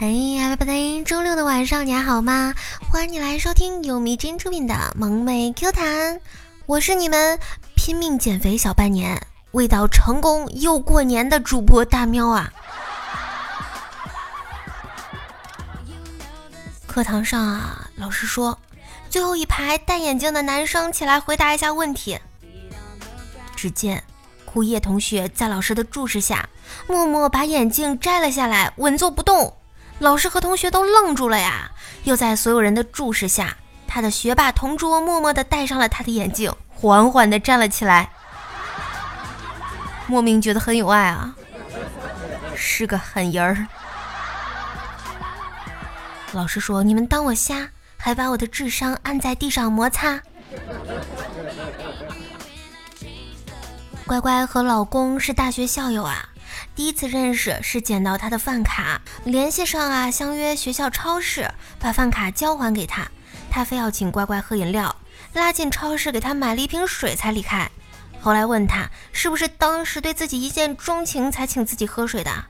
哎呀，拜拜！周六的晚上你还好吗？欢迎你来收听由迷津出品的萌妹 Q 弹，我是你们拼命减肥小半年，味道成功又过年的主播大喵啊！课堂上啊，老师说，最后一排戴眼镜的男生起来回答一下问题。只见枯叶同学在老师的注视下，默默把眼镜摘了下来，稳坐不动。老师和同学都愣住了呀！又在所有人的注视下，他的学霸同桌默默地戴上了他的眼镜，缓缓地站了起来。莫名觉得很有爱啊，是个狠人儿。老师说：“你们当我瞎，还把我的智商按在地上摩擦。”乖乖和老公是大学校友啊。第一次认识是捡到他的饭卡，联系上啊，相约学校超市，把饭卡交还给他，他非要请乖乖喝饮料，拉进超市给他买了一瓶水才离开。后来问他是不是当时对自己一见钟情才请自己喝水的，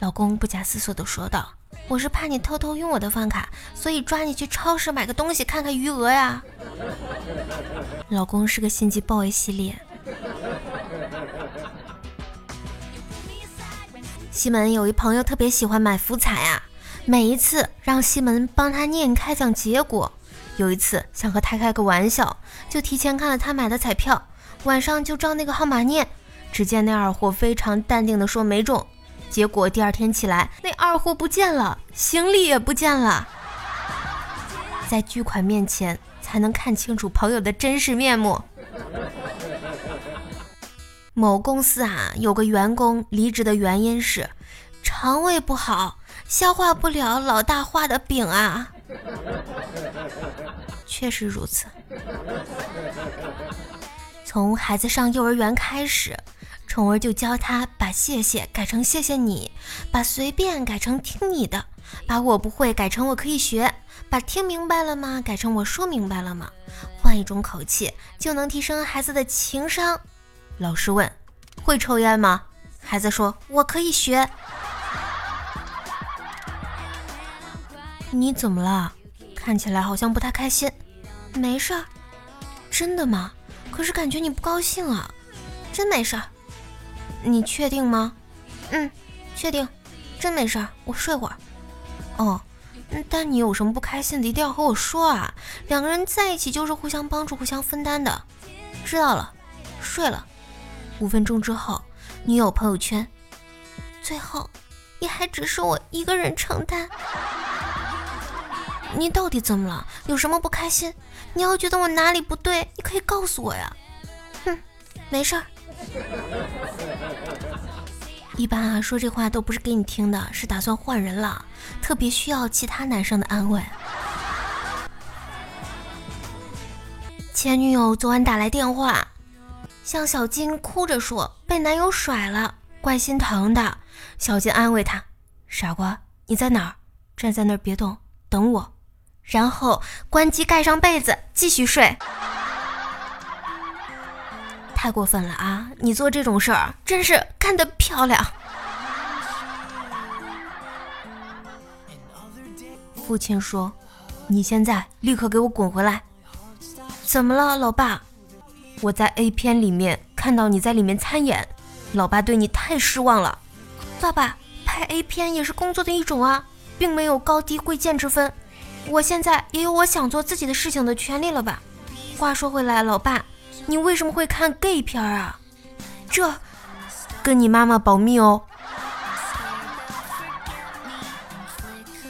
老公不假思索地说道：“我是怕你偷偷用我的饭卡，所以抓你去超市买个东西看看余额呀。”老公是个心机 boy 系列。西门有一朋友特别喜欢买福彩啊，每一次让西门帮他念开奖结果。有一次想和他开个玩笑，就提前看了他买的彩票，晚上就照那个号码念。只见那二货非常淡定的说没中，结果第二天起来，那二货不见了，行李也不见了。在巨款面前，才能看清楚朋友的真实面目。某公司啊，有个员工离职的原因是肠胃不好，消化不了老大画的饼啊。确实如此。从孩子上幼儿园开始，宠儿就教他把谢谢改成谢谢你，把随便改成听你的，把我不会改成我可以学，把听明白了吗改成我说明白了吗？换一种口气就能提升孩子的情商。老师问：“会抽烟吗？”孩子说：“我可以学。”你怎么了？看起来好像不太开心。没事儿。真的吗？可是感觉你不高兴啊。真没事儿。你确定吗？嗯，确定。真没事儿。我睡会儿。哦，但你有什么不开心的，一定要和我说啊。两个人在一起就是互相帮助、互相分担的。知道了。睡了。五分钟之后，女友朋友圈，最后也还只是我一个人承担。你到底怎么了？有什么不开心？你要觉得我哪里不对，你可以告诉我呀。哼，没事儿。一般啊，说这话都不是给你听的，是打算换人了，特别需要其他男生的安慰。前女友昨晚打来电话。向小金哭着说：“被男友甩了，怪心疼的。”小金安慰他：“傻瓜，你在哪儿？站在那儿别动，等我。”然后关机，盖上被子，继续睡。太过分了啊！你做这种事儿真是干得漂亮。父亲说：“你现在立刻给我滚回来！”怎么了，老爸？我在 A 片里面看到你在里面参演，老爸对你太失望了。爸爸拍 A 片也是工作的一种啊，并没有高低贵贱之分。我现在也有我想做自己的事情的权利了吧？话说回来，老爸，你为什么会看 gay 片啊？这，跟你妈妈保密哦。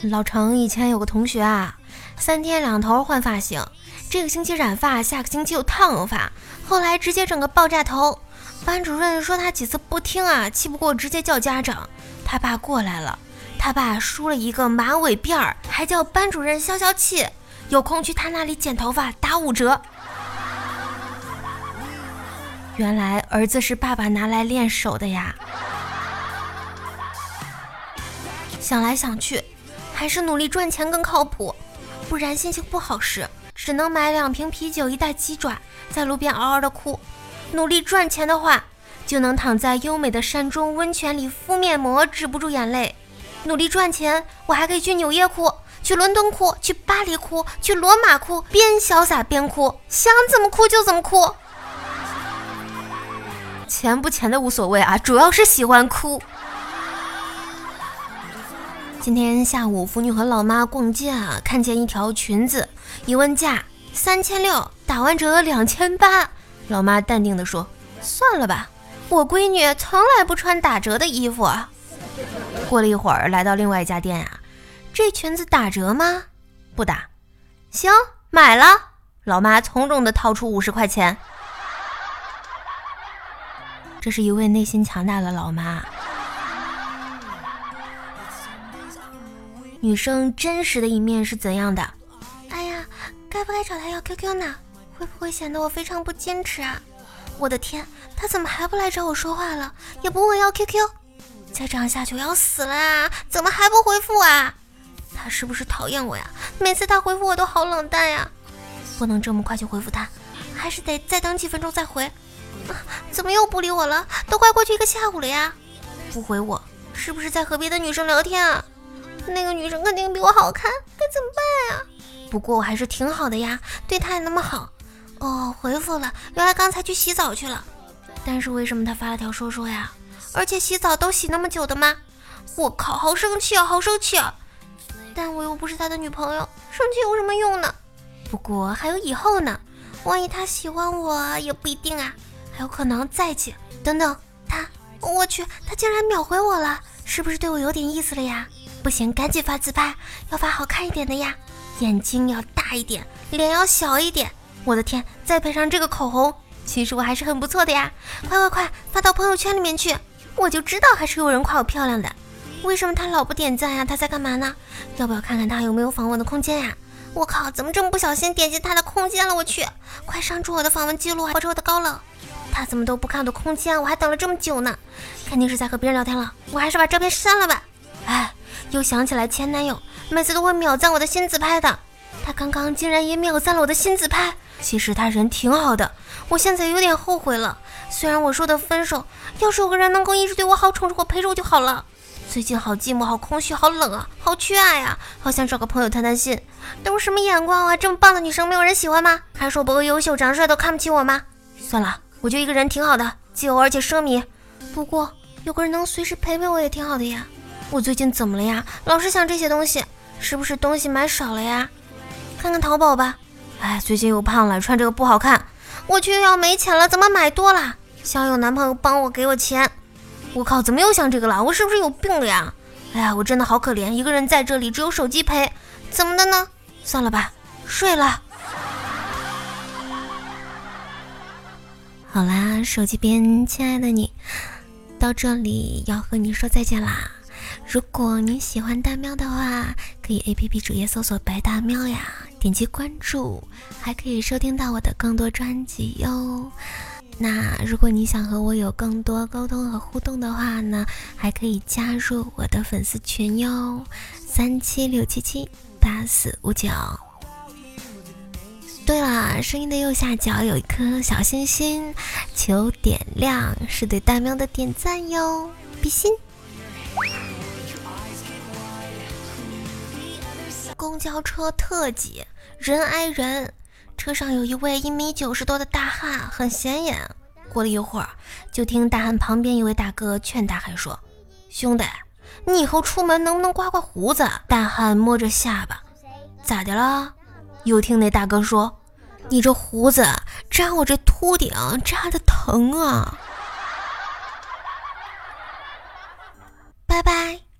老程以前有个同学啊，三天两头换发型，这个星期染发，下个星期又烫发。后来直接整个爆炸头，班主任说他几次不听啊，气不过直接叫家长。他爸过来了，他爸梳了一个马尾辫儿，还叫班主任消消气。有空去他那里剪头发，打五折。原来儿子是爸爸拿来练手的呀。想来想去，还是努力赚钱更靠谱，不然心情不好时。只能买两瓶啤酒，一袋鸡爪，在路边嗷嗷的哭。努力赚钱的话，就能躺在优美的山中温泉里敷面膜，止不住眼泪。努力赚钱，我还可以去纽约哭，去伦敦哭，去巴黎哭，去罗马哭，边潇洒边哭，想怎么哭就怎么哭。钱不钱的无所谓啊，主要是喜欢哭。今天下午，腐女和老妈逛街啊，看见一条裙子，一问价三千六，打完折两千八。老妈淡定的说：“算了吧，我闺女从来不穿打折的衣服。”过了一会儿，来到另外一家店啊，这裙子打折吗？不打。行，买了。老妈从容的掏出五十块钱。这是一位内心强大的老妈。女生真实的一面是怎样的？哎呀，该不该找他要 QQ 呢？会不会显得我非常不矜持啊？我的天，他怎么还不来找我说话了？也不问要 QQ？再这样下去我要死了啊！怎么还不回复啊？他是不是讨厌我呀？每次他回复我都好冷淡呀！不能这么快就回复他，还是得再等几分钟再回。啊，怎么又不理我了？都快过去一个下午了呀！不回我，是不是在和别的女生聊天啊？那个女生肯定比我好看，该怎么办呀？不过我还是挺好的呀，对她也那么好。哦，回复了，原来刚才去洗澡去了。但是为什么他发了条说说呀？而且洗澡都洗那么久的吗？我靠，好生气啊，好生气啊！但我又不是他的女朋友，生气有什么用呢？不过还有以后呢，万一他喜欢我也不一定啊，还有可能在一起。等等，他，我去，他竟然秒回我了，是不是对我有点意思了呀？不行，赶紧发自拍，要发好看一点的呀，眼睛要大一点，脸要小一点。我的天，再配上这个口红，其实我还是很不错的呀！快快快，发到朋友圈里面去！我就知道还是有人夸我漂亮的。为什么他老不点赞呀？他在干嘛呢？要不要看看他有没有访问的空间呀？我靠，怎么这么不小心点击他的空间了？我去，快删除我的访问记录，保持我的高冷。他怎么都不看我的空间？我还等了这么久呢，肯定是在和别人聊天了。我还是把照片删了吧。又想起来前男友，每次都会秒赞我的新自拍的，他刚刚竟然也秒赞了我的新自拍。其实他人挺好的，我现在有点后悔了。虽然我说的分手，要是有个人能够一直对我好，宠着我，陪着我就好了。最近好寂寞，好空虚，好冷啊，好缺爱呀，好想找个朋友谈谈心。都是什么眼光啊？这么棒的女生没有人喜欢吗？还说我不够优秀，长得帅都看不起我吗？算了，我就一个人挺好的，自由而且奢靡。不过有个人能随时陪陪我也挺好的呀。我最近怎么了呀？老是想这些东西，是不是东西买少了呀？看看淘宝吧。哎，最近又胖了，穿这个不好看。我却又要没钱了，怎么买多了？想有男朋友帮我给我钱。我靠，怎么又想这个了？我是不是有病了呀？哎呀，我真的好可怜，一个人在这里，只有手机陪。怎么的呢？算了吧，睡了。好啦，手机边亲爱的你，到这里要和你说再见啦。如果你喜欢大喵的话，可以 A P P 主页搜索“白大喵”呀，点击关注，还可以收听到我的更多专辑哟。那如果你想和我有更多沟通和互动的话呢，还可以加入我的粉丝群哟，三七六七七八四五九。对了，声音的右下角有一颗小心心，求点亮，是对大喵的点赞哟，比心。公交车特挤，人挨人。车上有一位一米九十多的大汉，很显眼。过了一会儿，就听大汉旁边一位大哥劝大汉说：“兄弟，你以后出门能不能刮刮胡子？”大汉摸着下巴：“咋的了？”又听那大哥说：“你这胡子扎我这秃顶，扎的疼啊！”拜拜。